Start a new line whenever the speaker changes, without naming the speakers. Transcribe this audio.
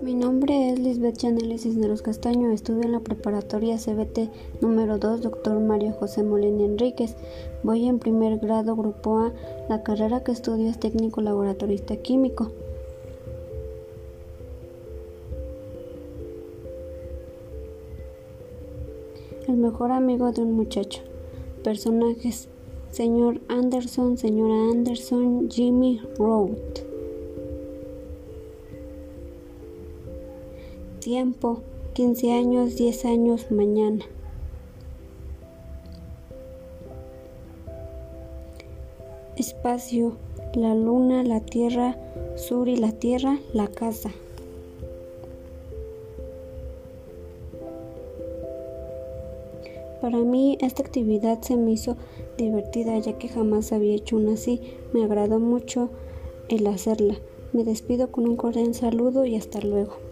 Mi nombre es Lisbeth Chanel Cisneros Castaño. Estudio en la preparatoria CBT número 2, doctor Mario José Molina Enríquez. Voy en primer grado, grupo A. La carrera que estudio es técnico laboratorista químico. El mejor amigo de un muchacho. Personajes: Señor Anderson, Señora Anderson, Jimmy Roth. Tiempo, 15 años, 10 años, mañana. Espacio, la luna, la tierra, sur y la tierra, la casa. Para mí esta actividad se me hizo divertida ya que jamás había hecho una así. Me agradó mucho el hacerla. Me despido con un cordial saludo y hasta luego.